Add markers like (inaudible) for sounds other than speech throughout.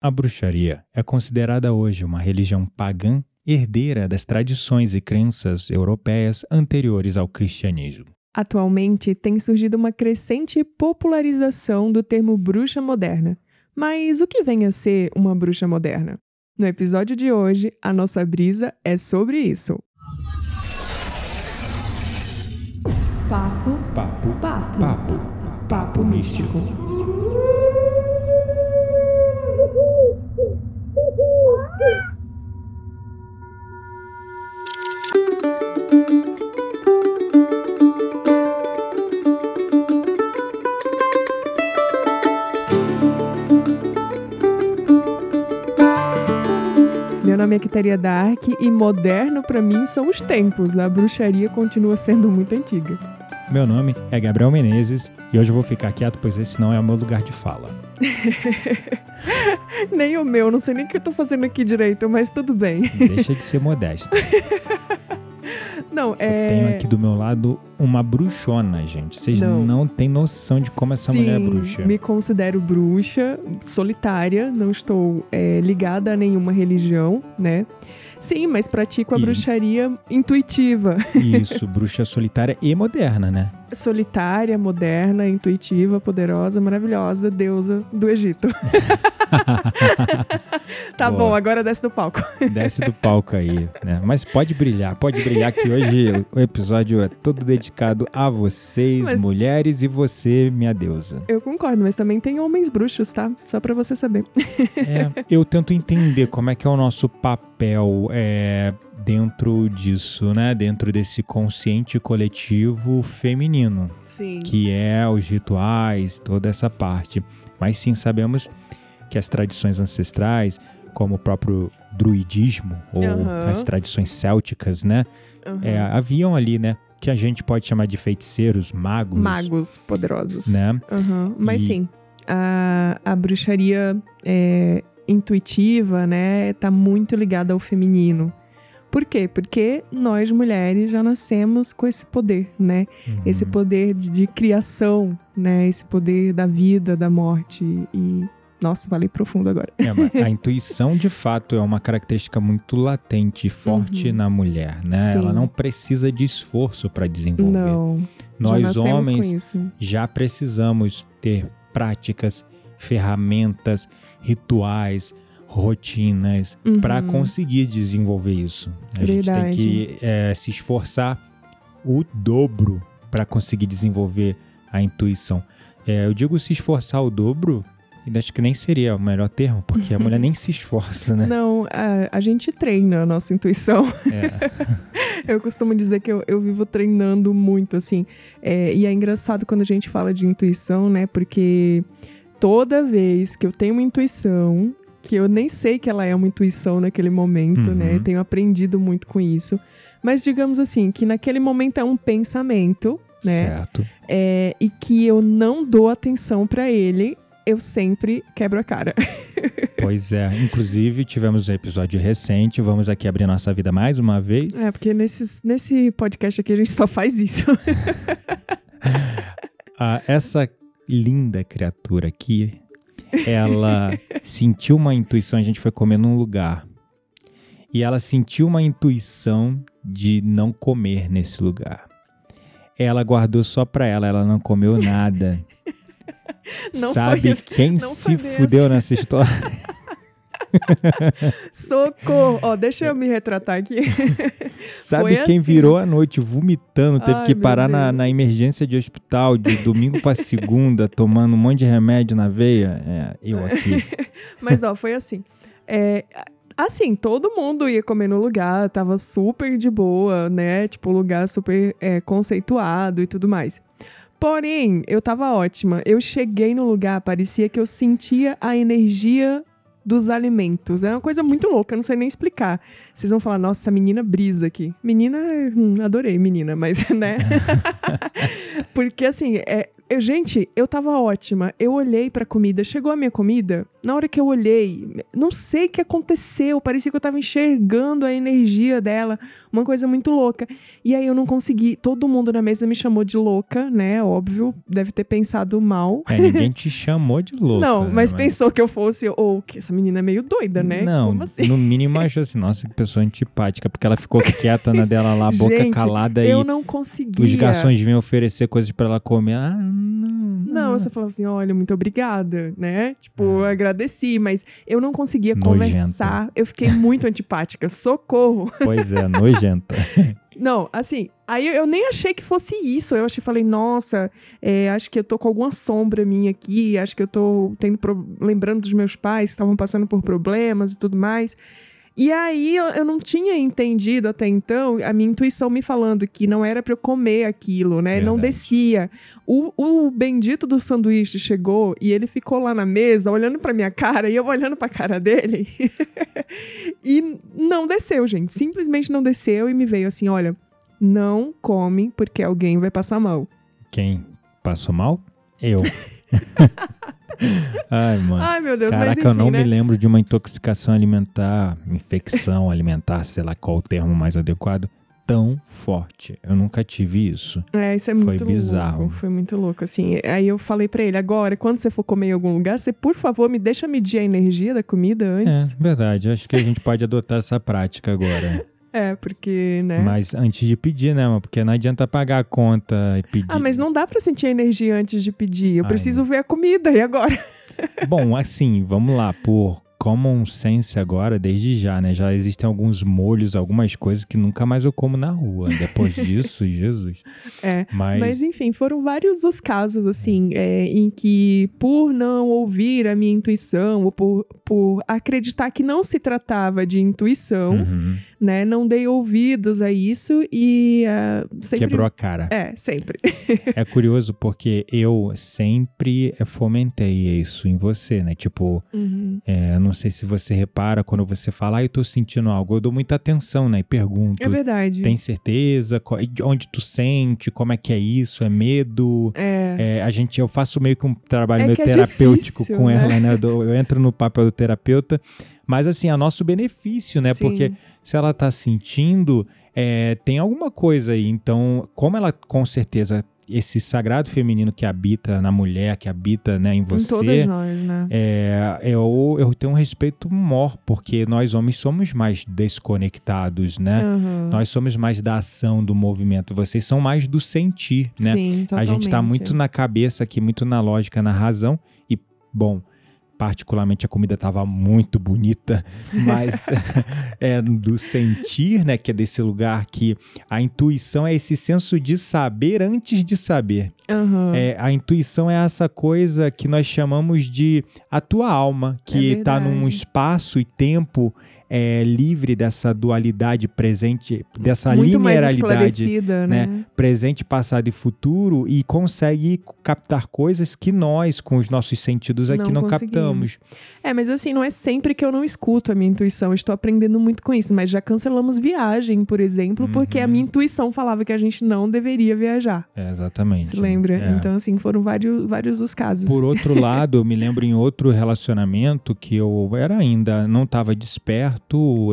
A bruxaria é considerada hoje uma religião pagã herdeira das tradições e crenças europeias anteriores ao cristianismo. Atualmente tem surgido uma crescente popularização do termo bruxa moderna. Mas o que vem a ser uma bruxa moderna? No episódio de hoje, a nossa brisa é sobre isso. Papo, Papo, papo, papo, papo místico. Meu nome é Quiteria Dark e moderno pra mim são os tempos. A bruxaria continua sendo muito antiga. Meu nome é Gabriel Menezes e hoje eu vou ficar quieto, pois esse não é o meu lugar de fala. (laughs) (laughs) nem o meu, não sei nem o que eu tô fazendo aqui direito, mas tudo bem. Deixa de ser modesto. (laughs) Não, Eu é. tenho aqui do meu lado uma bruxona, gente. Vocês Não. não, têm noção de como essa Sim, mulher é bruxa. Me considero bruxa, solitária, não estou é, ligada a nenhuma religião, né? Sim, mas pratico a E- bruxaria intuitiva. (laughs) Isso, bruxa solitária e moderna, né? Solitária, moderna, intuitiva, poderosa, maravilhosa, deusa do Egito. (laughs) tá Boa. bom, agora desce do palco. (laughs) Desce do palco aí, né? Mas pode brilhar, pode brilhar que hoje o episódio é todo dedicado a vocês, Mas- mulheres, e você, minha deusa. Eu concordo, mas também tem homens bruxos, tá? Só pra você saber. É, eu tento entender como é que é o nosso papel é, dentro disso, né? Dentro desse consciente coletivo feminino, Sim. que é os rituais, toda essa parte. Mas sim sabemos que as tradições ancestrais, como o próprio druidismo ou Aham. as tradições célticas, né? É, haviam ali, né? Que a gente pode chamar de feiticeiros, magos, Magos poderosos. né? Aham, Mas E- sim, a, a bruxaria é, intuitiva, né, tá muito ligada ao feminino. Por quê? Porque nós mulheres já nascemos com esse poder, né? Esse Uhum. poder de, de criação, né? Esse poder da vida, da morte e nossa, falei profundo agora. É, a (laughs) intuição, de fato, é uma característica muito latente e forte Uhum. na mulher, né? Sim. Ela não precisa de esforço para desenvolver. Não, já Nós, com homens, já precisamos ter práticas, ferramentas, rituais, rotinas Uhum. para conseguir desenvolver isso. A gente tem Verdade. que é, se esforçar o dobro para conseguir desenvolver a intuição. É, eu digo se esforçar o dobro, e acho que nem seria o melhor termo, porque a mulher (laughs) nem se esforça, né? Não, a, a gente treina a nossa intuição. É. (laughs) Eu costumo dizer que eu, eu vivo treinando muito, assim. É, e é engraçado quando a gente fala de intuição, né? Porque toda vez que eu tenho uma intuição, que eu nem sei que ela é uma intuição naquele momento, né? Uhum. Eu tenho aprendido muito com isso. Mas digamos assim, que naquele momento é um pensamento, né? Certo. É, e que eu não dou atenção pra ele, eu sempre quebro a cara. (laughs) Pois é. Inclusive, tivemos um episódio recente. Vamos aqui abrir nossa vida mais uma vez. É, porque nesses, nesse podcast aqui a gente só faz isso. (laughs) Ah, essa linda criatura aqui, ela (laughs) sentiu uma intuição. A gente foi comer num lugar. E ela sentiu uma intuição de não comer nesse lugar. Ela guardou só pra ela, ela não comeu nada. Não Sabe quem não se fudeu nessa história? (laughs) Socorro! Ó, deixa eu me retratar aqui. (laughs) Sabe Foi quem assim. virou a noite vomitando, teve Ai, que parar na, na emergência de hospital de domingo pra segunda, (laughs) tomando um monte de remédio na veia? É, eu aqui. Mas, ó, foi assim. É, assim, todo mundo ia comer no lugar, tava super de boa, né? Tipo, lugar super é, conceituado e tudo mais. Porém, eu tava ótima. Eu cheguei no lugar, parecia que eu sentia a energia dos alimentos. É uma coisa muito louca, eu não sei nem explicar. Vocês vão falar, nossa, menina brisa aqui. Menina, hum, adorei menina, mas, (laughs) né? (laughs) Porque, assim, é, Eu, gente, eu tava ótima. Eu olhei pra comida, chegou a minha comida. Na hora que eu olhei, não sei o que aconteceu. Parecia que eu tava enxergando a energia dela, uma coisa muito louca. E aí eu não consegui. Todo mundo na mesa me chamou de louca, né? Óbvio, deve ter pensado mal. É, ninguém te chamou de louca. não, né? mas, pensou que eu fosse, ou que essa menina é meio doida, né? Não, Como assim? no mínimo achou assim, nossa, que pessoa antipática, porque ela ficou quieta na dela lá, boca Gente, calada Eu e não conseguia. os garçons vinham oferecer coisas pra ela comer. Ah, não. Não, eu só falava assim, olha, muito obrigada, né? Tipo, eu Ah. agradeci, mas eu não conseguia Nojenta. conversar. Eu fiquei muito antipática. Socorro. Pois é, nojenta. (laughs) Não, assim, aí eu nem achei que fosse isso. Eu achei, falei, nossa, é, acho que eu tô com alguma sombra minha aqui, acho que eu tô tendo pro- lembrando dos meus pais que estavam passando por problemas e tudo mais. E aí eu, eu não tinha entendido até então a minha intuição me falando que não era pra eu comer aquilo, né? Não Verdade. descia. O, o bendito do sanduíche chegou e ele ficou lá na mesa olhando pra minha cara e eu olhando pra cara dele. (laughs) e não desceu, gente. Simplesmente não desceu e me veio assim: olha, não come porque alguém vai passar mal. Quem passou mal? Eu. (laughs) Ai, mano. Ai, meu Deus, mas Caraca, enfim, eu não né? me lembro de uma intoxicação alimentar, infecção (laughs) alimentar, sei lá qual o termo mais adequado, tão forte. Eu nunca tive isso. É, isso é Foi muito bizarro. louco. Foi muito louco, assim. Aí eu falei pra ele, agora, quando você for comer em algum lugar, você, por favor, me deixa medir a energia da comida antes. É, verdade. Acho que a gente pode adotar essa prática agora. (laughs) É, porque, né? Mas antes de pedir, né, mano? Porque não adianta pagar a conta e pedir. Ah, mas não dá pra sentir a energia antes de pedir. Eu Ai, preciso ver a comida, e agora? (laughs) Bom, assim, vamos lá. Por common sense agora, desde já, né? Já existem alguns molhos, algumas coisas que nunca mais eu como na rua. Depois (laughs) disso, Jesus. É. Mas, Mas, enfim, foram vários os casos, assim, é, em que, por não ouvir a minha intuição, ou por, por acreditar que não se tratava de intuição, Uhum. Né, não dei ouvidos a isso e ah, sempre... quebrou a cara. É, sempre. (laughs) É curioso porque eu sempre eh, fomentei isso em você, né? Tipo, Uhum. é, não sei se você repara quando você fala, ah, eu tô sentindo algo, eu dou muita atenção, né? E pergunto, É verdade. tem certeza? Onde tu sente? Como é que é isso? É medo? É. É, a gente, eu faço meio que um trabalho É meio é terapêutico difícil, com né? ela, né? Eu, dou- eu entro no papel do terapeuta, mas assim, a nosso benefício, né? Sim. Porque se ela tá sentindo, é, tem alguma coisa aí. Então, como ela com certeza esse sagrado feminino que habita na mulher, que habita né, em Em todas você, nós, né? é, eu, eu tenho um respeito maior, porque nós homens somos mais desconectados, né? Aham. Nós somos mais da ação, do movimento. Vocês são mais do sentir, né? Sim, A gente tá totalmente. muito na cabeça aqui, muito na lógica, na razão. E, bom, particularmente a comida tava muito bonita, (laughs) mas (laughs) é do sentir, né? Que é desse lugar que a intuição é esse senso de saber antes de saber. Aham. É, a intuição é essa coisa que nós chamamos de a tua alma, que É está num espaço e tempo é, livre dessa dualidade presente, dessa muito linearidade esclarecida, né? presente, passado e futuro e consegue captar coisas que nós, com os nossos sentidos aqui, Não não, captamos. É, mas assim, não é sempre que eu não escuto a minha intuição. Eu Estou aprendendo muito com isso. Mas já cancelamos viagem, por exemplo, porque a Uhum. minha intuição falava que a gente não deveria viajar. É, exatamente. Se lembra? É. Então, assim, foram vários, vários os casos. Por outro lado, eu me lembro em outro relacionamento que eu era ainda, não estava desperto,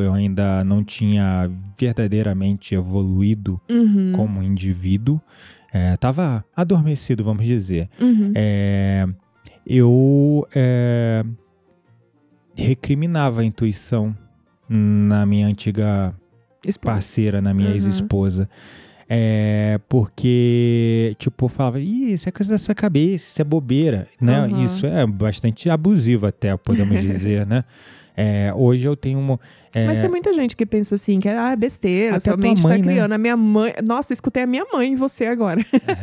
eu ainda não tinha verdadeiramente evoluído Uhum, como indivíduo, estava adormecido, vamos dizer. uhum. É, eu é, recriminava a intuição na minha antiga Esposa. parceira, na minha Uhum. ex-esposa. É, porque, tipo, falava, Ih, isso é coisa da sua cabeça, isso é bobeira, né? Uhum. Isso é bastante abusivo até, podemos (laughs) dizer, né? É, hoje eu tenho uma... é, Mas tem muita gente que pensa assim, que ah, é besteira, Até a sua mente mãe, tá né? criando. A minha mãe. Nossa, escutei a minha mãe em você agora.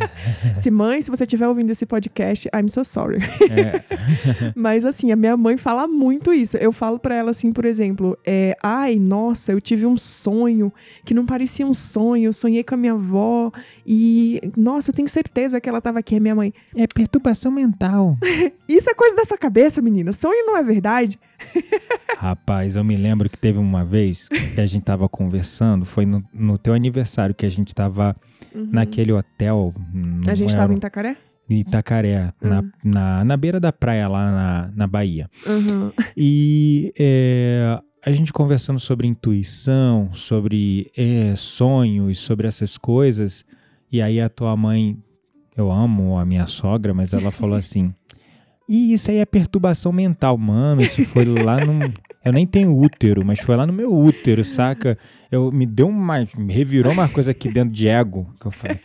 (laughs) se mãe, se você estiver ouvindo esse podcast, I'm so sorry. é, (laughs) Mas assim, a minha mãe fala muito isso. Eu falo pra ela assim, por exemplo, é, ai, nossa, eu tive um sonho que não parecia um sonho. Eu sonhei com a minha avó e, nossa, eu tenho certeza que ela tava aqui, a minha mãe. é perturbação mental. (laughs) Isso é coisa da sua cabeça, menina. Sonho não é verdade. Rapaz, eu me lembro que teve uma vez que a gente tava conversando, foi no, no teu aniversário que a gente tava Uhum. naquele hotel. A gente não tava era- em Itacaré? em Itacaré, na, Hum. na, na beira da praia lá na, na Bahia. Aham. E é, a gente conversando sobre intuição, sobre é, sonhos, sobre essas coisas. E aí a tua mãe, eu amo a minha sogra, mas ela falou (laughs) assim: Ih, isso aí é perturbação mental, mano. Isso foi lá no. (laughs) Eu nem tenho útero, mas foi lá no meu útero, saca? Eu, me deu uma. Me revirou uma coisa aqui dentro de ego. Que eu falei.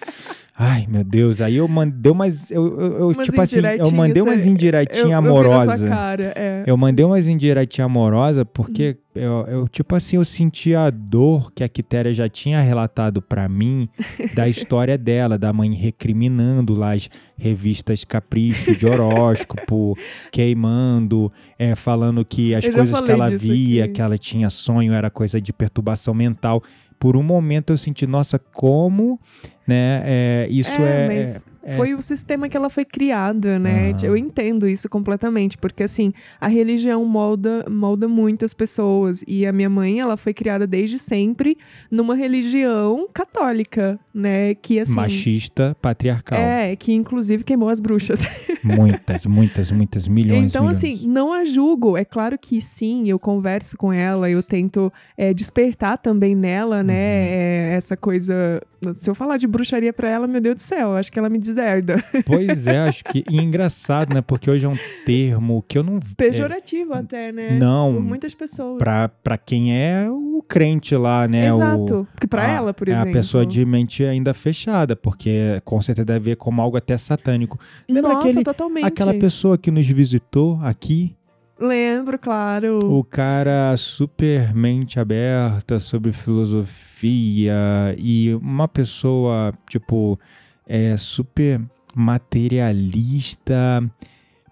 Ai, meu Deus. Aí eu mandei umas. Eu, eu, Umas tipo assim, eu mandei umas indiretinhas, indiretinhas Eu, eu amorosas. cara, é. Eu mandei umas indiretinhas amorosas porque eu, eu, tipo assim, eu senti a dor que a Quitéria já tinha relatado pra mim (laughs) da história dela, da mãe recriminando lá as revistas Capricho de horóscopo, (laughs) queimando, é, falando que as Eu coisas que ela via, aqui. que ela tinha sonho, era coisa de perturbação mental. Por um momento eu senti, nossa, como, né, é, isso É, é... mas é- Foi o sistema que ela foi criada, né? Aham. Eu entendo isso completamente, porque assim, a religião molda, molda muitas pessoas. E a minha mãe, ela foi criada desde sempre numa religião católica, né? Que assim. machista, patriarcal. É, que inclusive queimou as bruxas. (laughs) Muitas, muitas, muitas, milhões, então, milhões. assim, não a julgo. É claro que sim, eu converso com ela, eu tento é, despertar também nela, né? Uhum. é, essa coisa. Se eu falar de bruxaria pra ela, meu Deus do céu, acho que ela me deserda. (laughs) Pois é, acho que. E engraçado, né? Porque hoje é um termo que eu não. Pejorativo até, né? É, não, Por muitas pessoas. pra, pra quem é o crente lá, né? Exato. Porque pra a- ela, por é exemplo. a pessoa de mente ainda fechada, porque com certeza deve ver como algo até satânico. Lembra Nossa, aquele- totalmente. Aquela pessoa que nos visitou aqui, Lembro, claro. o cara super mente aberta sobre filosofia e uma pessoa, tipo, é super materialista,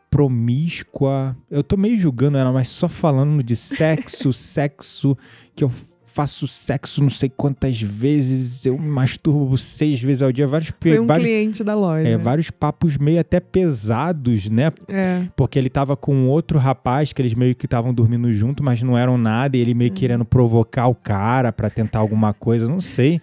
promíscua. Eu tô meio julgando ela, mas só falando de sexo, (laughs) sexo, que eu faço sexo não sei quantas vezes, eu me masturbo seis vezes ao dia, vários, Foi um vários, cliente da loja. é, vários papos meio até pesados, né? É. Porque ele tava com outro rapaz que eles meio que estavam dormindo junto, mas não eram nada, e ele meio querendo provocar o cara pra tentar alguma coisa, não sei.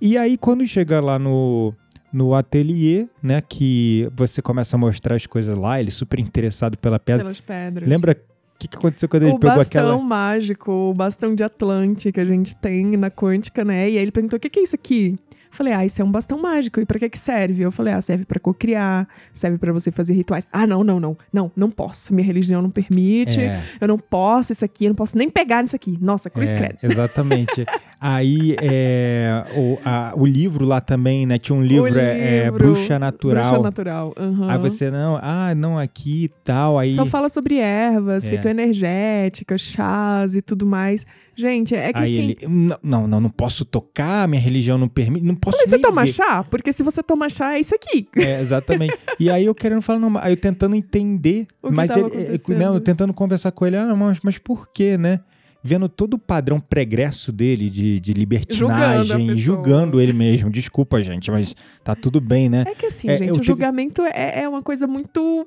E aí quando chega lá no no ateliê, né, que você começa a mostrar as coisas lá, ele super interessado pela pedra. Pelas pedras. Lembra o que, que aconteceu quando ele o pegou bastão aquela mágico, o bastão de Atlante que a gente tem na quântica, né? E aí ele perguntou: o que, que é isso aqui? Eu falei, ah, isso é um bastão mágico. E pra que que serve? Eu falei, ah, serve pra cocriar, serve pra você fazer rituais. Ah, não, não, não, não, não posso. Minha religião não permite. É. Eu não posso isso aqui, eu não posso nem pegar nisso aqui. Nossa, cruz É, credo. exatamente. (laughs) Aí é, o, a- o livro lá também, né? Tinha um livro, é, é, livro, Bruxa Natural. Bruxa natural. aham. Aí você não, ah, não aqui e tal. Aí, Só fala sobre ervas, É. fitoenergéticas, chás e tudo mais. Gente, é que aí assim. ele, não, não, não, não posso tocar, minha religião não permite, não posso Mas você nem toma ver. chá? Porque se você toma chá, é isso aqui. É, exatamente. E aí eu querendo falar, não, aí eu tentando entender, (laughs) mas ele, é, acontecendo. não, eu tentando conversar com ele, ah, mas, mas por quê, né? Vendo todo o padrão pregresso dele de, de libertinagem, Julgando julgando ele mesmo. Desculpa, gente, mas tá tudo bem, né? É que assim, É, gente, o julgamento é, é uma coisa muito.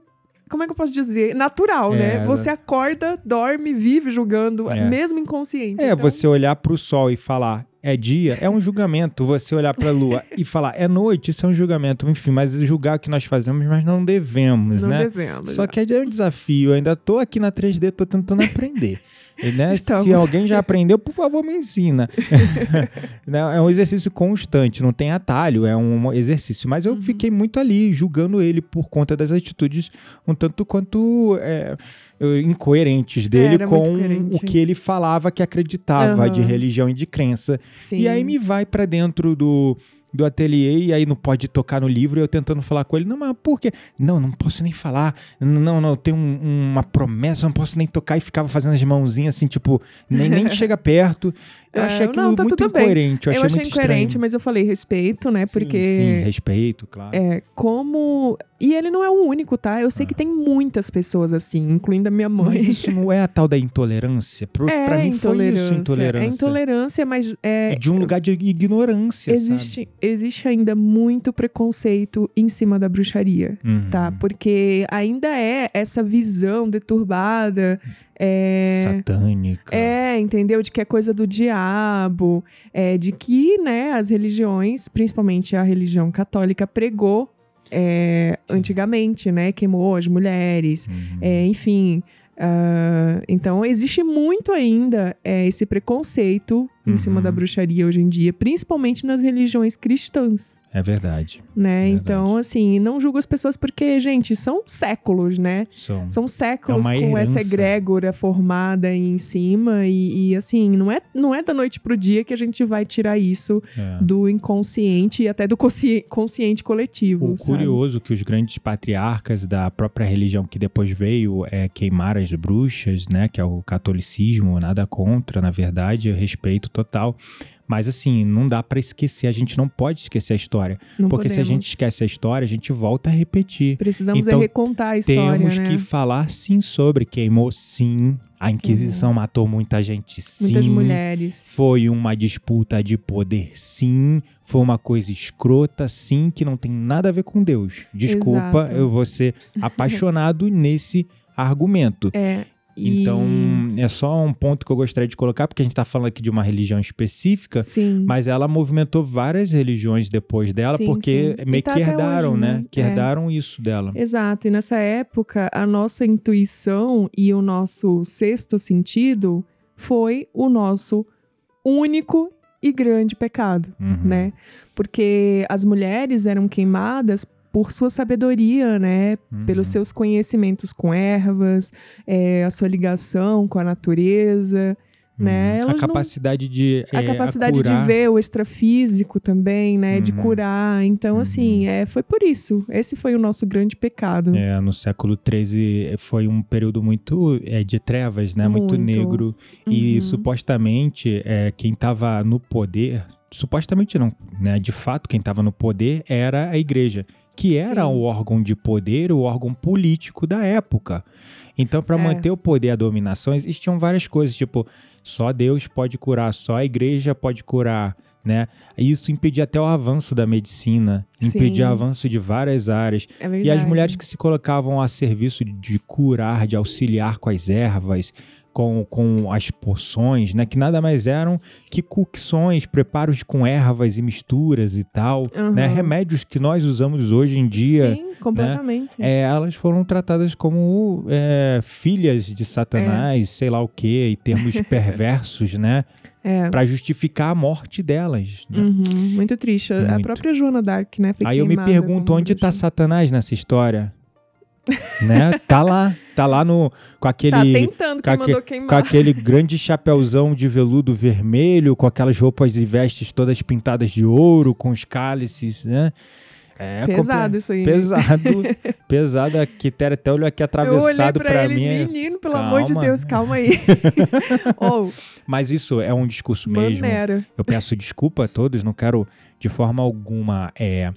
Como é que eu posso dizer? Natural, É, né? Você acorda, dorme, vive julgando, É. mesmo inconsciente. É, Então, você olhar pro sol e falar é dia, é um julgamento. Você olhar pra lua (laughs) e falar é noite, isso é um julgamento. Enfim, mas julgar o que nós fazemos, mas não devemos, não né? devemos. Só que é um desafio. Eu ainda tô aqui na 3D, tô tentando aprender. (laughs) Né, se alguém já aprendeu, por favor, me ensina. (laughs) (laughs) É um exercício constante, não tem atalho, é um exercício. Mas eu Uhum. fiquei muito ali, julgando ele por conta das atitudes um tanto quanto é, incoerentes dele muito com o que ele falava que acreditava Aham. de religião e de crença. Sim. E aí me vai pra dentro do, do ateliê e aí não pode tocar no livro e eu tentando falar com ele. Não, mas por quê? Não, não posso nem falar. Não, não, eu tenho um- uma promessa, não posso nem tocar. E ficava fazendo as mãozinhas assim, tipo, nem, nem (laughs) chega perto. Eu achei aquilo não, tá muito incoerente. Eu achei, eu achei muito incoerente, estranho. mas eu falei respeito, né? Sim, Porque. Sim, respeito, claro. É, como. E ele não é o único, tá? Eu sei que tem muitas pessoas assim, incluindo a minha mãe. Ah. Mas isso (laughs) não é a tal da intolerância? Pro, é pra mim foi isso, intolerância. intolerância. É intolerância, mas é, É de um lugar de ignorância, sabe? existe, existe ainda muito preconceito em cima da bruxaria, Uhum. tá? Porque ainda é essa visão deturbada. É, Satânica. é, entendeu? De que é coisa do diabo, é, de que, né, as religiões, principalmente a religião católica, pregou é, antigamente, né? Queimou as mulheres, Uhum. é, enfim. ah, então, existe muito ainda é, esse preconceito em cima Uhum. da bruxaria hoje em dia, principalmente nas religiões cristãs, É verdade. né? Verdade. Então, assim, não julgo as pessoas porque, gente, são séculos, né? São. São séculos É com essa egrégora formada aí em cima e, e, assim, não é, não é da noite pro dia que a gente vai tirar isso é. do inconsciente e até do consci- consciente coletivo, O sabe? curioso que os grandes patriarcas da própria religião que depois veio é queimar as bruxas, né? Que é o catolicismo, nada contra, na verdade, respeito total. Mas assim, não dá pra esquecer, a gente não pode esquecer a história. Não porque se a podemos. gente esquece a história, a gente volta a repetir. Precisamos é Então, recontar a história, Temos né? que falar sim sobre queimou sim. A Inquisição matou muita gente sim. Muitas mulheres. Foi uma disputa de poder, sim. Foi uma coisa escrota, sim, que não tem nada a ver com Deus. Desculpa, Exato. eu vou ser (laughs) apaixonado nesse argumento. É. e- Então, é só um ponto que eu gostaria de colocar, porque a gente está falando aqui de uma religião específica, Sim. mas ela movimentou várias religiões depois dela, Sim, porque sim. Meio tá que herdaram, hoje, né? né? Que É. herdaram isso dela. Exato, e nessa época a nossa intuição e o nosso sexto sentido foi o nosso único e grande pecado, Uhum. né? Porque as mulheres eram queimadas por sua sabedoria, né? Uhum. Pelos seus conhecimentos com ervas, é, a sua ligação com a natureza, né? Uhum. A Elas não- capacidade de a é, capacidade curar. de ver o extrafísico também, né? De Uhum. curar. Então, Uhum. assim, é, foi por isso. Esse foi o nosso grande pecado. É, no século XIII foi um período muito é, de trevas, né? Muito, Muito. negro. E Uhum. supostamente é, quem estava no poder, supostamente não, né? De fato, quem estava no poder era a igreja, que era Sim. o órgão de poder, o órgão político da época. Então, para É. manter o poder e a dominação, existiam várias coisas, tipo, só Deus pode curar, só a igreja pode curar. Né? Isso impedia até o avanço da medicina, impedia Sim. o avanço de várias áreas. É. E as mulheres que se colocavam a serviço de curar, de auxiliar com as ervas, com, com as poções, né? Que nada mais eram que cocções, preparos com ervas e misturas e tal, Aham. né? Remédios que nós usamos hoje em dia. Sim, completamente. é, elas foram tratadas como é, filhas de Satanás, sei lá o quê, e termos (laughs) perversos, né? É. Pra justificar a morte delas. né? Uhum, muito triste. A Muito. própria Joana Dark, né? Aí eu me pergunto onde tá bruxa. Satanás nessa história? Né? Tá lá, tá lá no com Tá aquele tentando, com aque- com aquele grande chapeuzão de veludo vermelho, com aquelas roupas e vestes todas pintadas de ouro, com os cálices, né? É Pesado isso aí. Pesado, (laughs) pesado. A Quitéria até olhou aqui Eu olhei atravessado ele, mim. menino, pelo amor de Calma. Deus, calma aí. (laughs) Ou, Mas isso é um discurso mesmo. maneira. Eu peço desculpa a todos, não quero de forma alguma é,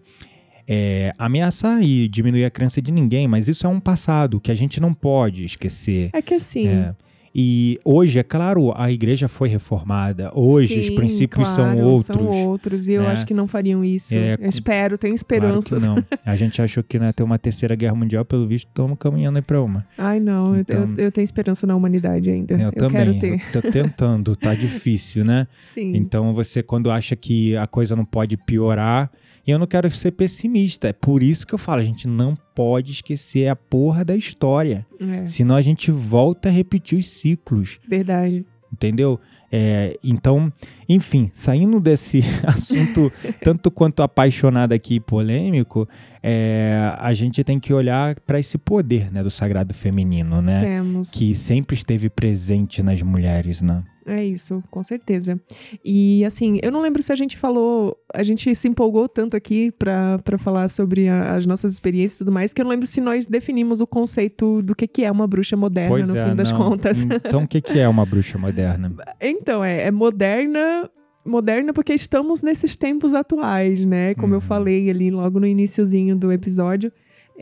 é, ameaçar e diminuir a crença de ninguém, mas isso é um passado que a gente não pode esquecer. É que assim, É. E hoje, é claro, a igreja foi reformada. Hoje os sim, princípios claro, são outros. São outros, e eu né? acho que não fariam isso. É, eu espero, tenho Claro esperanças. que não. (laughs) A gente achou que ia ter uma terceira guerra mundial, pelo visto, estamos caminhando aí pra uma. Ai, não, eu- Então- eu, eu tenho esperança na humanidade ainda. Eu, Eu, também. quero ter. Eu tô tentando, tá (laughs) difícil, né? Sim. Então você, quando acha que a coisa não pode piorar, e eu não quero ser pessimista, é por isso que eu falo, a gente não pode esquecer a porra da história. É, Senão a gente volta a repetir os ciclos, verdade. entendeu? É, então, enfim, saindo desse (laughs) assunto tanto quanto apaixonado aqui e polêmico, é, a gente tem que olhar para esse poder né, do sagrado feminino, né? Temos. Que sempre esteve presente nas mulheres, né? É isso, com certeza. E assim, eu não lembro se a gente falou, a gente se empolgou tanto aqui pra falar sobre a- as nossas experiências e tudo mais, que eu não lembro se nós definimos o conceito do que, que é uma bruxa moderna, no fim das não. contas. Então, o que, que é uma bruxa moderna? (laughs) Então, é, é moderna. Moderna porque estamos nesses tempos atuais, né? Como eu Uhum. falei ali logo no iniciozinho do episódio.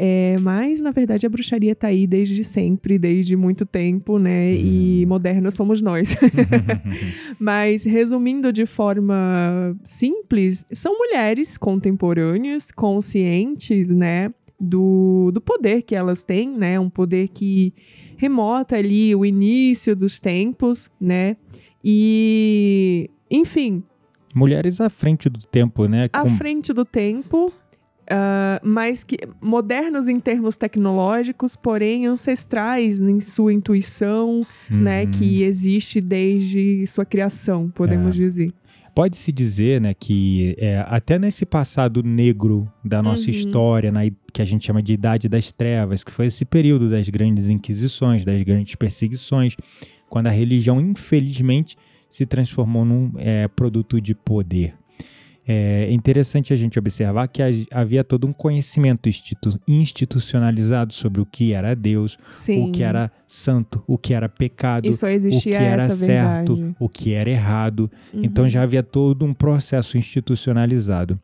É, mas, na verdade, a bruxaria tá aí desde sempre, desde muito tempo, né? E Uhum. moderna somos nós. (laughs) Mas, resumindo de forma simples, são mulheres contemporâneas, conscientes, né? Do, do poder que elas têm, né? Um poder que remota ali o início dos tempos, né? E, enfim, Mulheres à frente do tempo, né? à Com- frente do tempo, ah, mas que modernos em termos tecnológicos, porém ancestrais em sua intuição, né, Uhum. que existe desde sua criação, podemos É. dizer. Pode-se dizer, né, que é, até nesse passado negro da nossa Uhum. história, na que a gente chama de Idade das Trevas, que foi esse período das grandes inquisições, das grandes perseguições, quando a religião, infelizmente, se transformou num é, produto de poder. É interessante a gente observar que ha- havia todo um conhecimento institu- institucionalizado sobre o que era Deus, Sim. o que era santo, o que era pecado, o que era certo, verdade. o que era errado. Então Uhum. já havia todo um processo institucionalizado.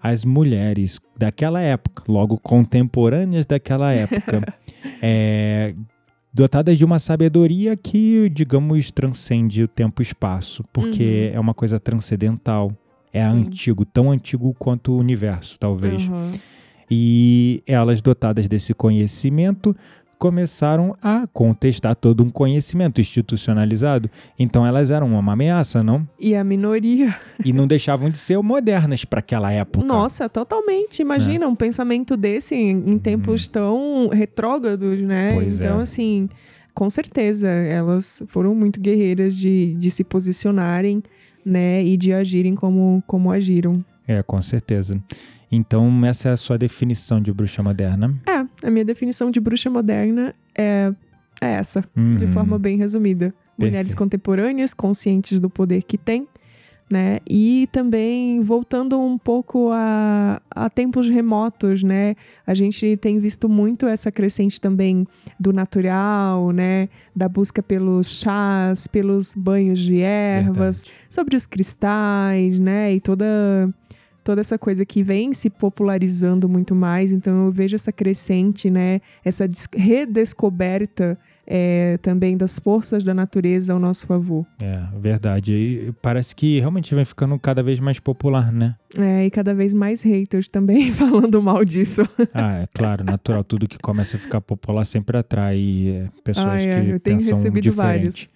As mulheres daquela época, logo contemporâneas daquela época, (laughs) é, dotadas de uma sabedoria que, digamos, transcende o tempo e espaço, porque é uma coisa transcendental. É Uhum. Sim. antigo, tão antigo quanto o universo, talvez. Aham. E elas, dotadas desse conhecimento, começaram a contestar todo um conhecimento institucionalizado. Então elas eram uma ameaça, não? E a minoria. E não deixavam de ser modernas para aquela época. Nossa, totalmente. Imagina um pensamento desse em, em tempos tão retrógrados, né? Uhum. Pois então, é. assim, com certeza, elas foram muito guerreiras de, de se posicionarem, né? E de agirem como, como agiram. É, com certeza. Então, essa é a sua definição de bruxa moderna. É, a minha definição de bruxa moderna é, é essa, de Uhum. forma bem resumida. Mulheres Perfeito. contemporâneas, conscientes do poder que têm, né? E também voltando um pouco a, a tempos remotos, né? A gente tem visto muito essa crescente também do natural, né? Da busca pelos chás, pelos banhos de ervas, Verdade. sobre os cristais, né? E toda toda essa coisa que vem se popularizando muito mais. Então eu vejo essa crescente, né? Essa des- redescoberta é, também das forças da natureza ao nosso favor. É, verdade. E parece que realmente vem ficando cada vez mais popular, né? É, e cada vez mais haters também (laughs) falando mal disso. Ah, é claro, natural. Tudo que começa a ficar popular sempre atrai é, pessoas Ah, é, que eu tenho pensam recebido diferente. vários.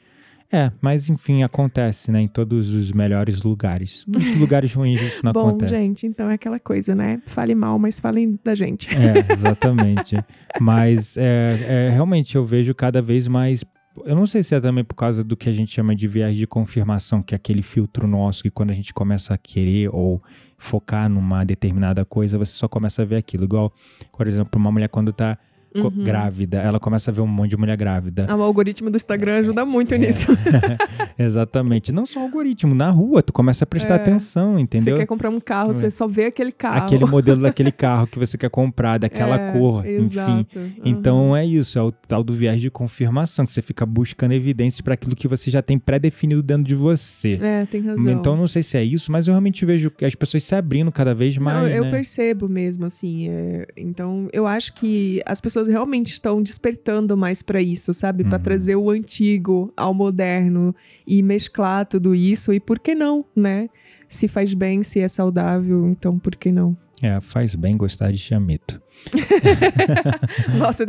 É, mas enfim, acontece, né? Em todos os melhores lugares. Nos lugares ruins isso não (laughs) Bom, acontece. gente, então é aquela coisa, né? Fale mal, mas falem da gente. É, exatamente. (laughs) Mas é, é, realmente eu vejo cada vez mais. Eu não sei se é também por causa do que a gente chama de viés de confirmação, que é aquele filtro nosso que quando a gente começa a querer ou focar numa determinada coisa, você só começa a ver aquilo. Igual, por exemplo, uma mulher quando tá Uhum. grávida, ela começa a ver um monte de mulher grávida. Ah, O algoritmo do Instagram ajuda muito É. nisso. (laughs) Exatamente. Não só o algoritmo, na rua, tu começa a prestar É. atenção, entendeu? Você quer comprar um carro, É. você só vê aquele carro. Aquele (laughs) modelo daquele carro que você quer comprar, daquela É, cor, enfim. Exato. Uhum. Então é isso, é o tal do viés de confirmação, que você fica buscando evidências para aquilo que você já tem pré-definido dentro de você. É, tem razão. Então não sei se é isso, mas eu realmente vejo que as pessoas se abrindo cada vez mais, Não, eu né? percebo mesmo, assim. é, então, eu acho que as pessoas realmente estão despertando mais pra isso, sabe? Uhum. trazer o antigo ao moderno e mesclar tudo isso. E por que não, né? Se faz bem, se é saudável, então por que não? É, faz bem gostar de chamito. (laughs) Nossa,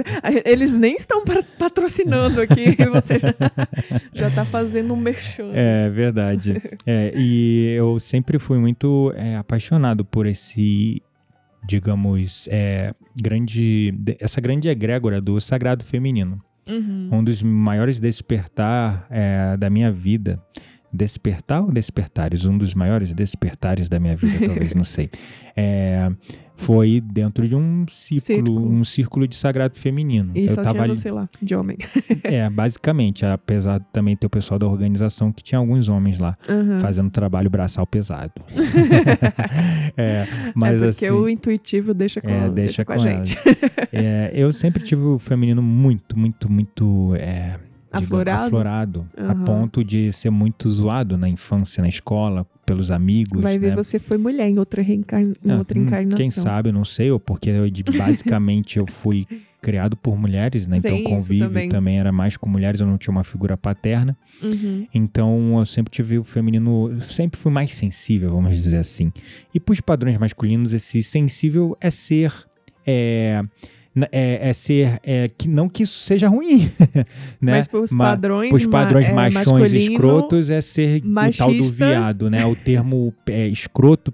eles nem estão pa- patrocinando aqui. (laughs) Você já, já tá fazendo um merchan. É verdade. É, e eu sempre fui muito é, apaixonado por esse, digamos, é, grande, essa grande egrégora do sagrado feminino. Uhum. um dos maiores despertar é, da minha vida. Despertar ou despertares? Um dos maiores despertares da minha vida, talvez, não sei. (laughs) É, foi dentro de um círculo, Círculo. um círculo de sagrado feminino. E Eu só tava tinha você lá, de homem. (laughs) é, basicamente, apesar de também ter o pessoal da organização que tinha alguns homens lá Uhum. fazendo trabalho braçal pesado. (laughs) é, mas é porque assim, o intuitivo deixa com, é, deixa com a elas. gente. É, eu sempre tive o feminino muito, muito, muito é, digamos, Aflorado? aflorado, a Aham. ponto de ser muito zoado na infância, na escola, pelos amigos. Vai ver, né? você foi mulher em outra, reencarn... em Ah, outra hum, encarnação. Quem sabe, eu não sei, ou porque eu, basicamente eu fui criado por mulheres, né? Então Tem o convívio também. também era mais com mulheres, eu não tinha uma figura paterna. Uhum. Então eu sempre tive o feminino, sempre fui mais sensível, vamos dizer assim. E para os padrões masculinos, esse sensível é ser. É, É, é ser. É, que, não que isso seja ruim. (laughs) né? Mas Ma- padrões, Os padrões ma- é, machões escrotos é ser o tal do viado, né? O termo é, escroto,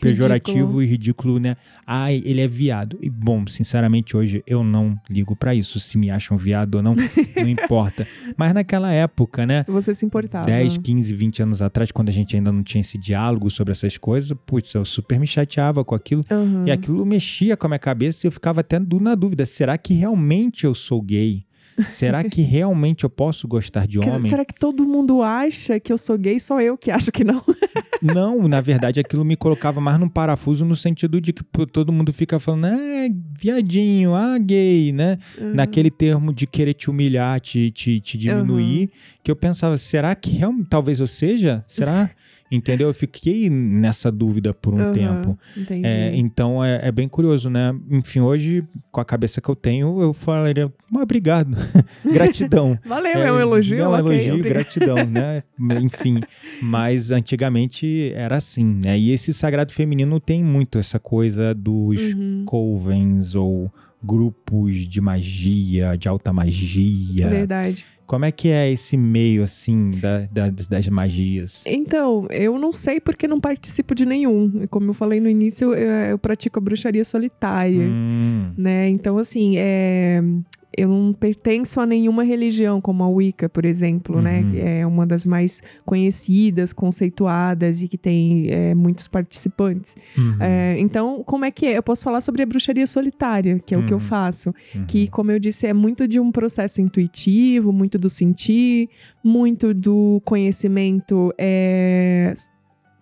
pejorativo e ridículo, né? Ai, ele é viado. E, bom, sinceramente, hoje eu não ligo pra isso. Se me acham viado ou não, (laughs) não importa. Mas naquela época, né? Você se importava. 10, 15, 20 anos atrás, quando a gente ainda não tinha esse diálogo sobre essas coisas, putz, eu super me chateava com aquilo. Aham. E aquilo mexia com a minha cabeça e eu ficava até du- na dúvida: será que realmente eu sou gay? Será que (laughs) realmente eu posso gostar de homem? Será que todo mundo acha que eu sou gay? Só eu que acho que não. (laughs) Não, (laughs) na verdade aquilo me colocava mais num parafuso no sentido de que todo mundo fica falando, ah, viadinho, ah, gay, né? Naquele termo de querer te humilhar, te, te, te diminuir, que eu pensava, será que realmente talvez eu seja? Será? Entendeu? Eu fiquei nessa dúvida por um Aham, tempo. Entendi. É, então é, é bem curioso, né? Enfim, hoje, com a cabeça que eu tenho, eu falaria, "Ah, obrigado, (laughs) gratidão. Valeu, é, um elogio. É um elogio, obrigado. gratidão, né? (laughs) Enfim, mas antigamente era assim, né? E esse sagrado feminino tem muito essa coisa dos Uhum. covens ou grupos de magia, de alta magia. Verdade. Como é que é esse meio, assim, da, da- das magias? Então, eu não sei porque não participo de nenhum. Como eu falei no início, eu, eu pratico a bruxaria solitária. Hum, né? Então, assim, é, eu não pertenço a nenhuma religião, como a Wicca, por exemplo, né? Uhum. Que é uma das mais conhecidas, conceituadas e que tem é, muitos participantes. uhum, É, então, como é que é? Eu posso falar sobre a bruxaria solitária, que é o que eu Uhum. faço. uhum. Que, como eu disse, é muito de um processo intuitivo, muito do sentir, muito do conhecimento é,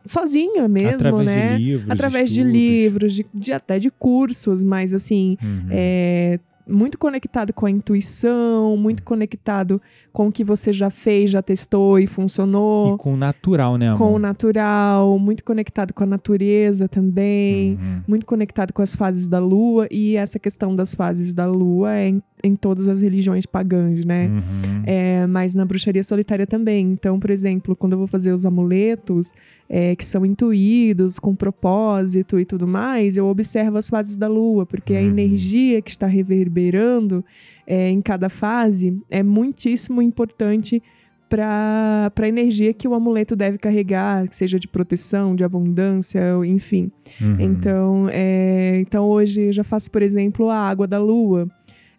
sozinha mesmo, Através né? de livros, Através de estudos. livros, de, de- até de cursos, mas assim, Uhum. é muito conectado com a intuição, muito conectado com o que você já fez, já testou e funcionou, E com o natural, né, amor? com o natural, muito conectado com a natureza também. Uhum. Muito conectado com as fases da lua, e essa questão das fases da lua é em, todas as religiões pagãs, né? Uhum. É, mas na bruxaria solitária também. Então, por exemplo, quando eu vou fazer os amuletos, é, que são intuídos, com propósito e tudo mais, eu observo as fases da lua, porque a Uhum. energia que está reverberando é, em cada fase é muitíssimo importante para a energia que o amuleto deve carregar, seja de proteção, de abundância, enfim. Uhum. Então, é, então hoje eu já faço, por exemplo, a água da lua.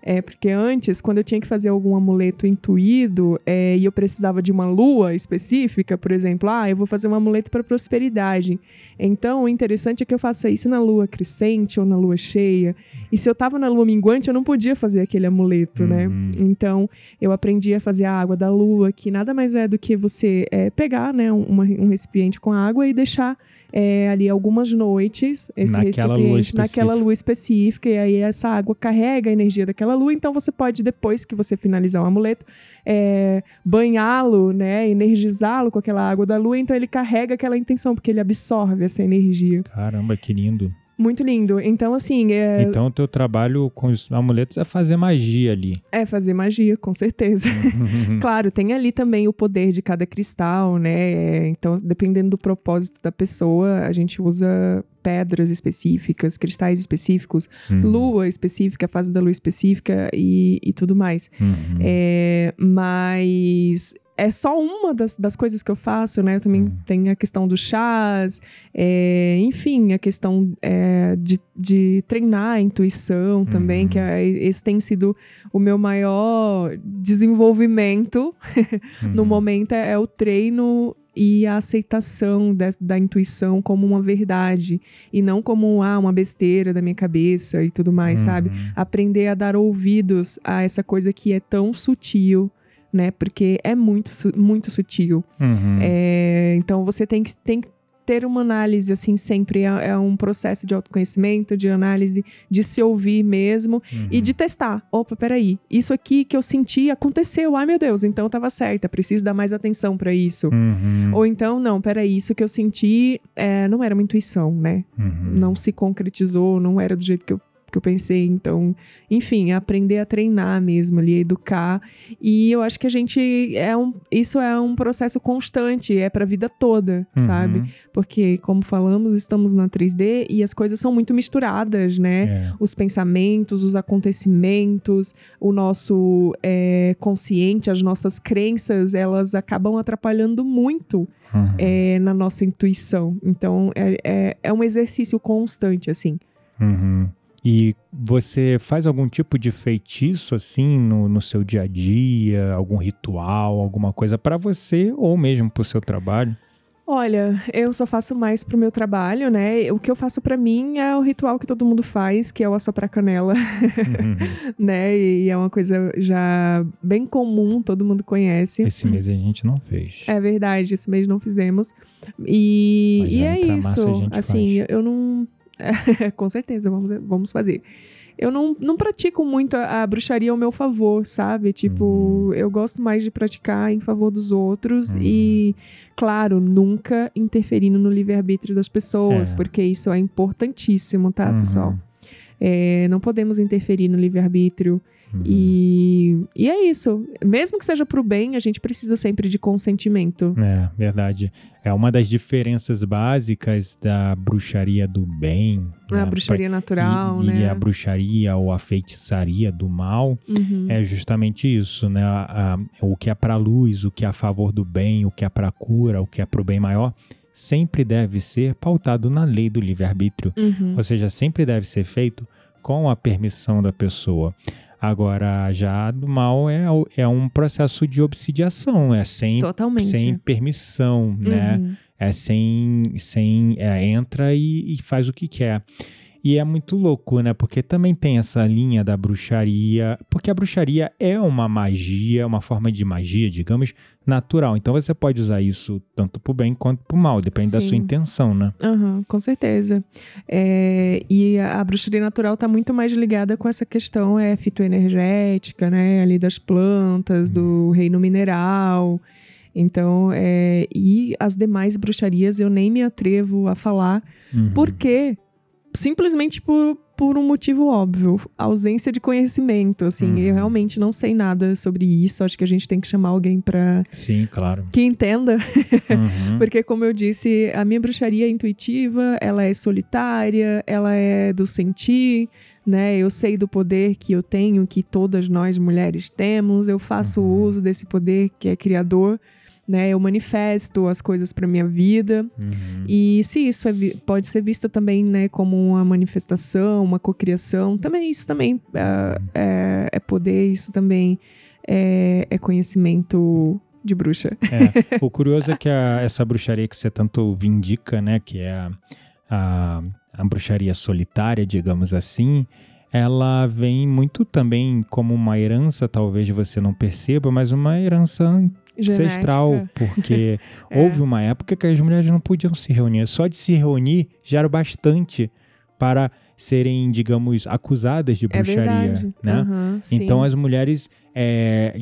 É, porque antes, quando eu tinha que fazer algum amuleto intuído é, e eu precisava de uma lua específica, por exemplo, ah, eu vou fazer um amuleto para prosperidade. Então, o interessante é que eu faça isso na lua crescente ou na lua cheia. E se eu estava na lua minguante, eu não podia fazer aquele amuleto, né? Uhum. Então, eu aprendi a fazer a água da lua, que nada mais é do que você é, pegar né, um, um recipiente com água e deixar é, ali algumas noites esse Naquela lua recipiente naquela específica. lua específica. E aí essa água carrega a energia daquela lua. Então, você pode, depois que você finalizar o amuleto, é, banhá-lo, né, energizá-lo com aquela água da lua. Então, ele carrega aquela intenção, porque ele absorve essa energia. Caramba, que lindo. Muito lindo. Então, assim, é, Então, o teu trabalho com os amuletos é fazer magia ali. é fazer magia, com certeza. (laughs) Claro, tem ali também o poder de cada cristal, né? Então, dependendo do propósito da pessoa, a gente usa pedras específicas, cristais específicos, Uhum. lua específica, fase da lua específica e, e tudo mais. Uhum. É, mas é só uma das, das coisas que eu faço, né? Eu também Hum. tenho a questão dos chás, é, enfim, a questão é, de, de treinar a intuição também, Uhum. que é, esse tem sido o meu maior desenvolvimento (laughs) no Uhum. momento, é, é o treino e a aceitação da, da intuição como uma verdade e não como ah, uma besteira da minha cabeça e tudo mais, sabe? Uhum. aprender a dar ouvidos a essa coisa que é tão sutil, né? Porque é muito, muito sutil. Uhum. É, então você tem que, tem que ter uma análise, assim, sempre é, é um processo de autoconhecimento, de análise, de se ouvir mesmo e Uhum. de testar. Opa, peraí, isso aqui que eu senti aconteceu, ai meu Deus, então tava certa, preciso dar mais atenção pra isso. Uhum. Ou então, não, peraí, isso que eu senti é, não era uma intuição, né? Uhum. Não se concretizou, não era do jeito que eu que eu pensei. Então, enfim, aprender a treinar mesmo ali, educar. E eu acho que a gente é um, isso é um processo constante, é para a vida toda, Uhum. sabe? Porque, como falamos, estamos na 3D e as coisas são muito misturadas, né? É. Os pensamentos, os acontecimentos, o nosso é, consciente, as nossas crenças, elas acabam atrapalhando muito Uhum. é, na nossa intuição. Então, é, é, é um exercício constante, assim. Uhum. E você faz algum tipo de feitiço assim no, no seu dia a dia, algum ritual, alguma coisa para você ou mesmo para o seu trabalho? Olha, eu só faço mais pro meu trabalho, né? O que eu faço pra mim é o ritual que todo mundo faz, que é o assoprar canela, Uhum. (laughs) né? E é uma coisa já bem comum, todo mundo conhece. Esse mês a gente não fez. É verdade, esse mês não fizemos. E, Mas e é massa, isso. assim, faz. eu não. (laughs) Com certeza, vamos, vamos fazer. Eu não, não pratico muito a, a bruxaria ao meu favor, sabe? Tipo, Uhum. eu gosto mais de praticar em favor dos outros Uhum. e, claro, nunca interferindo no livre-arbítrio das pessoas, É. porque isso é importantíssimo, tá, Uhum. pessoal? É, não podemos interferir no livre-arbítrio. Uhum. E, e é isso. Mesmo que seja pro bem, a gente precisa sempre de consentimento. É, verdade. É uma das diferenças básicas da bruxaria do bem. A né? bruxaria natural, e, né? e a bruxaria ou a feitiçaria do mal Uhum. é justamente isso, né? A- a- o que é para luz, o que é a favor do bem, o que é para cura, o que é para o bem maior, sempre deve ser pautado na lei do livre-arbítrio. Uhum. Ou seja, sempre deve ser feito com a permissão da pessoa. Agora, já do mal é, é um processo de obsidiação, é sem, Totalmente. sem permissão, né? Uhum. É sem. sem é, entra e, e faz o que quer. E é muito louco, né? Porque também tem essa linha da bruxaria. Porque a bruxaria é uma magia, uma forma de magia, digamos, natural. Então você pode usar isso tanto pro bem quanto pro mal, depende da Sim. sua intenção, né? Aham, com certeza. É, e a, a bruxaria natural está muito mais ligada com essa questão é, fitoenergética, né? Ali das plantas, do reino mineral. Então, é, e as demais bruxarias eu nem me atrevo a falar, Uhum. porque simplesmente por, por um motivo óbvio, ausência de conhecimento, assim, Uhum. eu realmente não sei nada sobre isso, acho que a gente tem que chamar alguém para Sim, claro. que entenda Uhum. (laughs) porque, como eu disse, a minha bruxaria é intuitiva, ela é solitária, ela é do sentir, né? Eu sei do poder que eu tenho, que todas nós mulheres temos, eu faço Uhum. uso desse poder que é criador, né? Eu manifesto as coisas para minha vida. Uhum. E se isso é pode ser vista também, né, como uma manifestação, uma cocriação, também isso também ah, é, é poder, isso também é, é conhecimento de bruxa. É, o curioso é que a- essa bruxaria que você tanto vindica, né, que é a, a, a bruxaria solitária, digamos assim, ela vem muito também como uma herança, talvez você não perceba, mas uma herança ancestral, Genética. porque (laughs) É. houve uma época que as mulheres não podiam se reunir. Só de se reunir já era bastante para serem, digamos, acusadas de É bruxaria, verdade. né? Sim. Então as mulheres, é,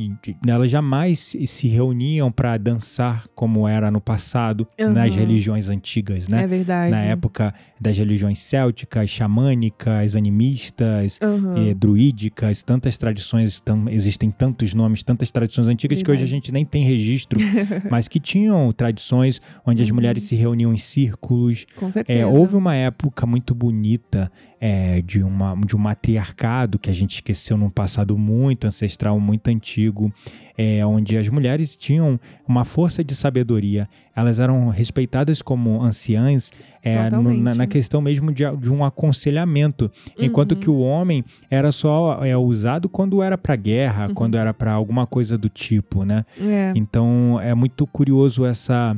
elas jamais se- reuniam para dançar como era no passado, nas Aham. religiões antigas, né? É verdade. Na época das religiões célticas, xamânicas, animistas, eh, druídicas, tantas tradições, tam- existem tantos nomes, tantas tradições antigas que hoje a Verdade. gente nem tem registro, (laughs) mas que tinham tradições onde as Uhum. mulheres se reuniam em círculos, Com certeza. é, houve uma época muito bonita é, de, uma, de um matriarcado que a gente esqueceu num passado muito ancestral, muito antigo, é, onde as mulheres tinham uma força de sabedoria. Elas eram respeitadas como anciãs é, no- na, na questão mesmo de, de um aconselhamento, enquanto Uhum. que o homem era só é, usado quando era para guerra, Uhum. quando era para alguma coisa do tipo, né? É. Então é muito curioso essa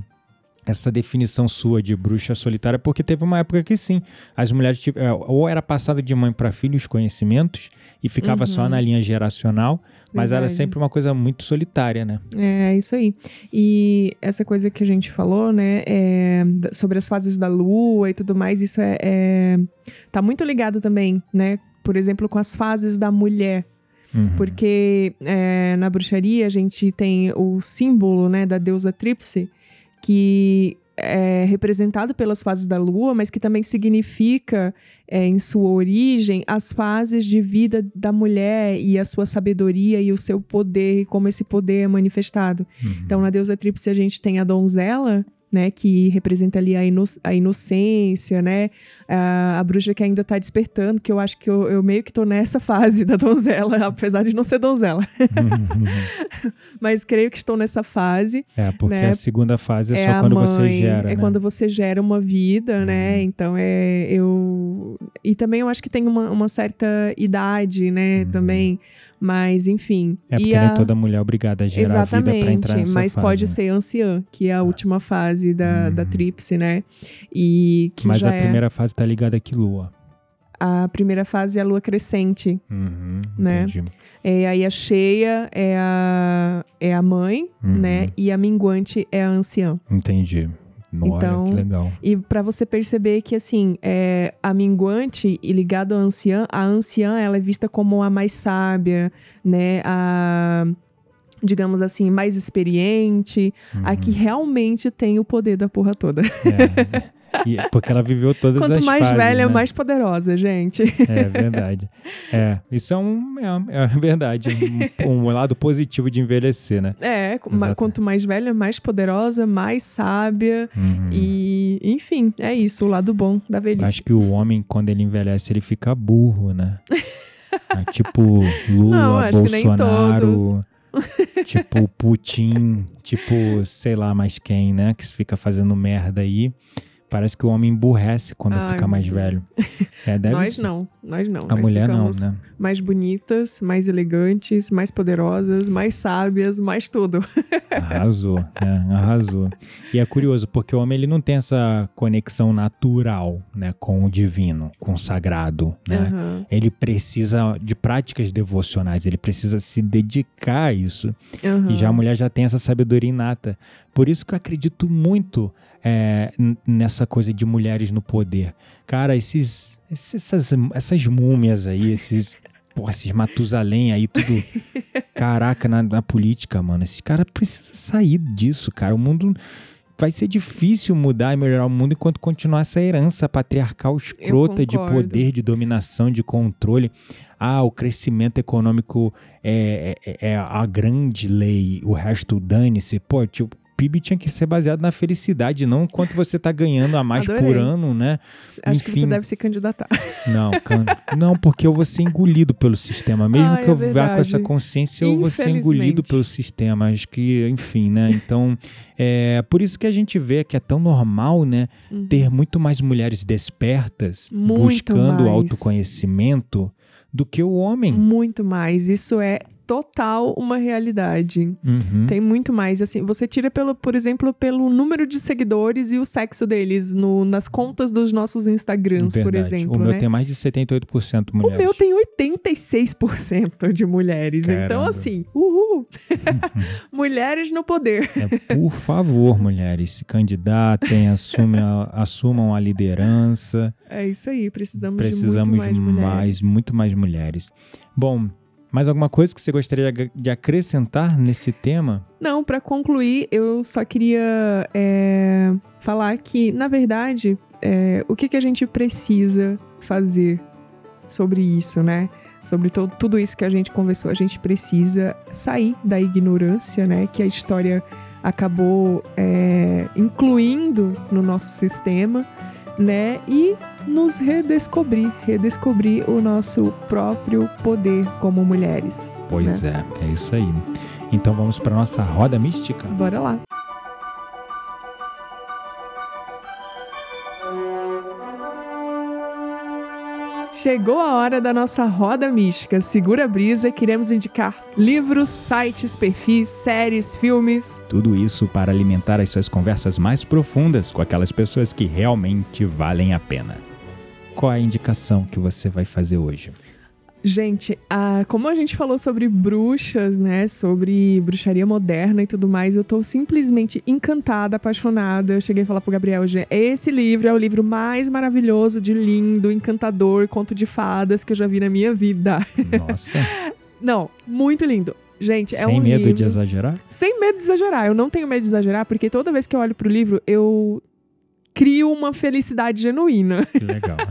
essa definição sua de bruxa solitária, porque teve uma época que sim, as mulheres é, ou era passada de mãe para filho os conhecimentos e ficava só Uhum. na linha geracional, mas era Verdade. sempre uma coisa muito solitária, né? É isso aí. E essa coisa que a gente falou, né, é, sobre as fases da lua e tudo mais, isso é, é- tá muito ligado também, né? Por exemplo, com as fases da mulher. Uhum. Porque é, na bruxaria a gente tem o símbolo, né, da deusa Tríplice, que é representado pelas fases da lua, mas que também significa, é, em sua origem, as fases de vida da mulher e a sua sabedoria e o seu poder, e como esse poder é manifestado. Uhum. Então, na deusa tríplice, a gente tem a donzela, né, que representa ali a, ino a inocência, né, a, a, bruxa que ainda tá despertando, que eu acho que eu, eu, meio que tô nessa (laughs) fase da donzela, (laughs) apesar de não ser donzela. (laughs) Mas creio que estou nessa fase. É, porque né? a segunda fase é, é só quando mãe, você gera, É né? quando você gera uma vida, né, Uhum. então é, eu... E também eu acho que tem uma, uma certa idade, né, Uhum. também, mas enfim. É porque a- nem toda mulher é obrigada a gerar vida pra entrar Exatamente, nessa mas fase, pode né? ser anciã, que é a última fase da, da Uhum. tríplice, né? E que Mas a é primeira fase tá ligada aqui, Lua. a primeira fase é a lua crescente. Uhum, Né? Entendi. É, aí a cheia é a, é a mãe, Uhum. né? E a minguante é a anciã. Entendi. Olha, Então, que legal. E pra você perceber que, assim, é, a minguante e ligado à anciã, a anciã, ela é vista como a mais sábia, né? A, digamos assim, mais experiente, a que Uhum. realmente tem o poder da porra toda. É. (laughs) E- porque ela viveu todas Quanto as mais fases, velha, né? mais poderosa, gente. É verdade. É, isso é um é, é (laughs) verdade, um, um lado positivo de envelhecer, né? É, Exato. quanto mais velha, mais poderosa, mais sábia. Uhum. E, enfim, é isso, o lado bom da Eu velhice. Acho que o homem, quando ele envelhece, ele fica burro, né? (laughs) É tipo Lula, Não, Bolsonaro, tipo Putin, tipo sei lá mais quem, né? Que fica fazendo merda aí. Parece que o homem emburrece quando Ai, fica mais velho. (laughs) É, nós ser. não, nós não. A nós mulher não, né? mais bonitas, mais elegantes, mais poderosas, mais sábias, mais tudo. (laughs) Arrasou, né? Arrasou. E é curioso, porque o homem ele não tem essa conexão natural, né? Com o divino, com o sagrado, né? Aham, Ele precisa de práticas devocionais, ele precisa se dedicar a isso. aham. E já a mulher já tem essa sabedoria inata. Por isso que eu acredito muito é, nessa coisa de mulheres no poder. Cara, esses, essas, essas múmias aí, (laughs) esses, porra, esses Matusalém aí, tudo. (laughs) Caraca, na, na política, mano. Esse cara precisa sair disso, cara. O mundo. Vai ser difícil mudar e melhorar o mundo enquanto continuar essa herança patriarcal escrota de poder, de dominação, de controle. Ah, o crescimento econômico é, é, é a grande lei, o resto dane-se. Pô, tipo, PIB tinha que ser baseado na felicidade, não quanto você tá ganhando a mais Adorei. por ano, né? Acho que você enfim. deve se candidatar. (laughs) Não, can- não, porque eu vou ser engolido pelo sistema. Mesmo Ai, que é eu vá com essa consciência, eu vou ser engolido pelo sistema. Acho que, enfim, né? Então, é por isso que a gente vê que é tão normal, né? Uhum. Ter muito mais mulheres despertas, Muito buscando mais. autoconhecimento, do que o homem. Muito mais. Isso é total uma realidade. Uhum. Tem muito mais. Assim, você tira, pelo, por exemplo, pelo número de seguidores e o sexo deles no, nas contas dos nossos Instagrams, por Verdade. exemplo. O meu né? tem mais de 78% O mulheres. meu tem 86% de mulheres. Então, Caramba. assim, uhul! (laughs) mulheres no poder. É, por favor, mulheres, se candidatem, assumem a- assumam a liderança. É isso aí, precisamos, Precisamos de muito mais mulheres. mais, muito mais mulheres. Bom, mais alguma coisa que você gostaria de- acrescentar nesse tema? Não, pra concluir, eu só queria é, falar que, na verdade, é, o que, que a gente precisa fazer sobre isso, né? Sobre to- tudo isso que a gente conversou, a gente precisa sair da ignorância, né? Que a história acabou é, incluindo no nosso sistema, né? E nos redescobrir, redescobrir o nosso próprio poder como mulheres. Pois é, é isso aí. Então vamos para nossa roda mística. Bora lá. Chegou a hora da nossa roda mística. Segura a brisa, queremos indicar livros, sites, perfis, séries, filmes. Tudo isso para alimentar as suas conversas mais profundas com aquelas pessoas que realmente valem a pena. Qual a indicação que você vai fazer hoje? Gente, ah, como a gente falou sobre bruxas, né? Sobre bruxaria moderna e tudo mais, eu tô simplesmente encantada, apaixonada. Eu cheguei a falar pro Gabriel, "Gê, esse livro é o livro mais maravilhoso, de lindo, encantador, conto de fadas que eu já vi na minha vida. Nossa, (laughs) Não, muito lindo. Gente, é sem um medo livro... de exagerar? Sem medo de exagerar. Eu não tenho medo de exagerar, porque toda vez que eu olho pro livro, eu crio uma felicidade genuína. Que legal. (laughs)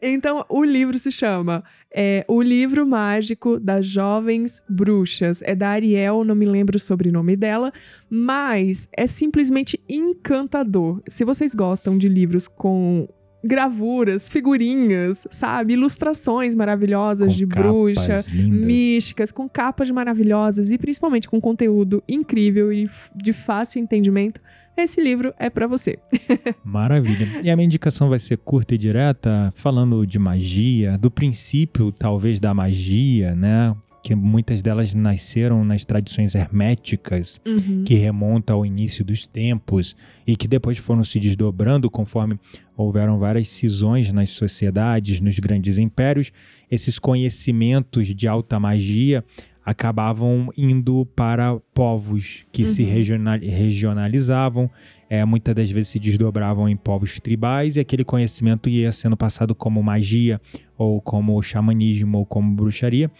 Então, o livro se chama é, O Livro Mágico das Jovens Bruxas. É da Ariel, não me lembro o sobrenome dela, mas é simplesmente encantador. Se vocês gostam de livros com gravuras, figurinhas, sabe? Ilustrações maravilhosas Com de bruxa, lindas. místicas, com capas maravilhosas e principalmente com conteúdo incrível e de fácil entendimento. Esse livro é pra você. (laughs) Maravilha. E a minha indicação vai ser curta e direta, falando de magia, do princípio, talvez, da magia, né? Que muitas delas nasceram nas tradições herméticas, que remontam ao início dos tempos e que depois foram se desdobrando conforme houveram várias cisões nas sociedades, nos grandes impérios. Esses conhecimentos de alta magia acabavam indo para povos que se Uhum. regional- regionalizavam, é, muitas das vezes se desdobravam em povos tribais e aquele conhecimento ia sendo passado como magia ou como xamanismo ou como bruxaria.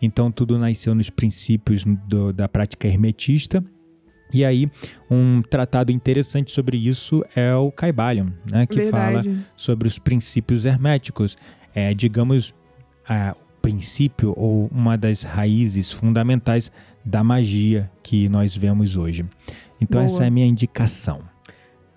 Então tudo nasceu nos princípios do- da prática hermetista. E aí, um tratado interessante sobre isso é o Caibalion, né, que fala Verdade. sobre os princípios herméticos. É, digamos, a- o princípio ou uma das raízes fundamentais da magia que nós vemos hoje. Então, Boa. essa é a minha indicação.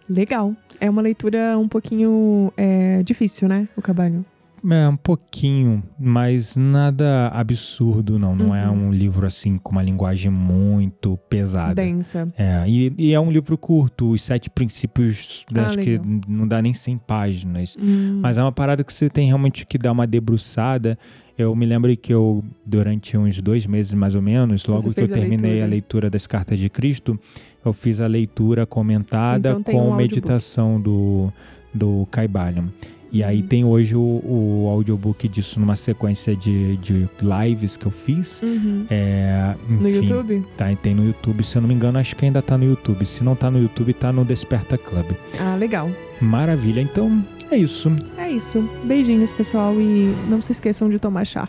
Legal. É uma leitura um pouquinho é, difícil, né? O Cabalho. É um pouquinho, mas nada absurdo, não. Não é Uhum. um livro assim com uma linguagem muito pesada. Densa. É, e, e é um livro curto, os sete princípios, Ah, acho que legal. não dá nem 100 páginas. Hum. Mas é uma parada que você tem realmente que dar uma debruçada. Eu me lembro que eu, durante uns dois meses mais ou menos, logo que eu fez a terminei leitura. a leitura das Cartas de Cristo, eu fiz a leitura comentada Então com um meditação do, do Caibalion. E aí tem hoje o, o audiobook disso numa sequência de, de lives que eu fiz. Uhum. É, No enfim, YouTube? Tá, tem no YouTube, se eu não me engano, acho que ainda tá no YouTube. Se não tá no YouTube, tá no Desperta Club. Ah, legal. Maravilha, então é isso. É isso. Beijinhos, pessoal. E não se esqueçam de tomar chá.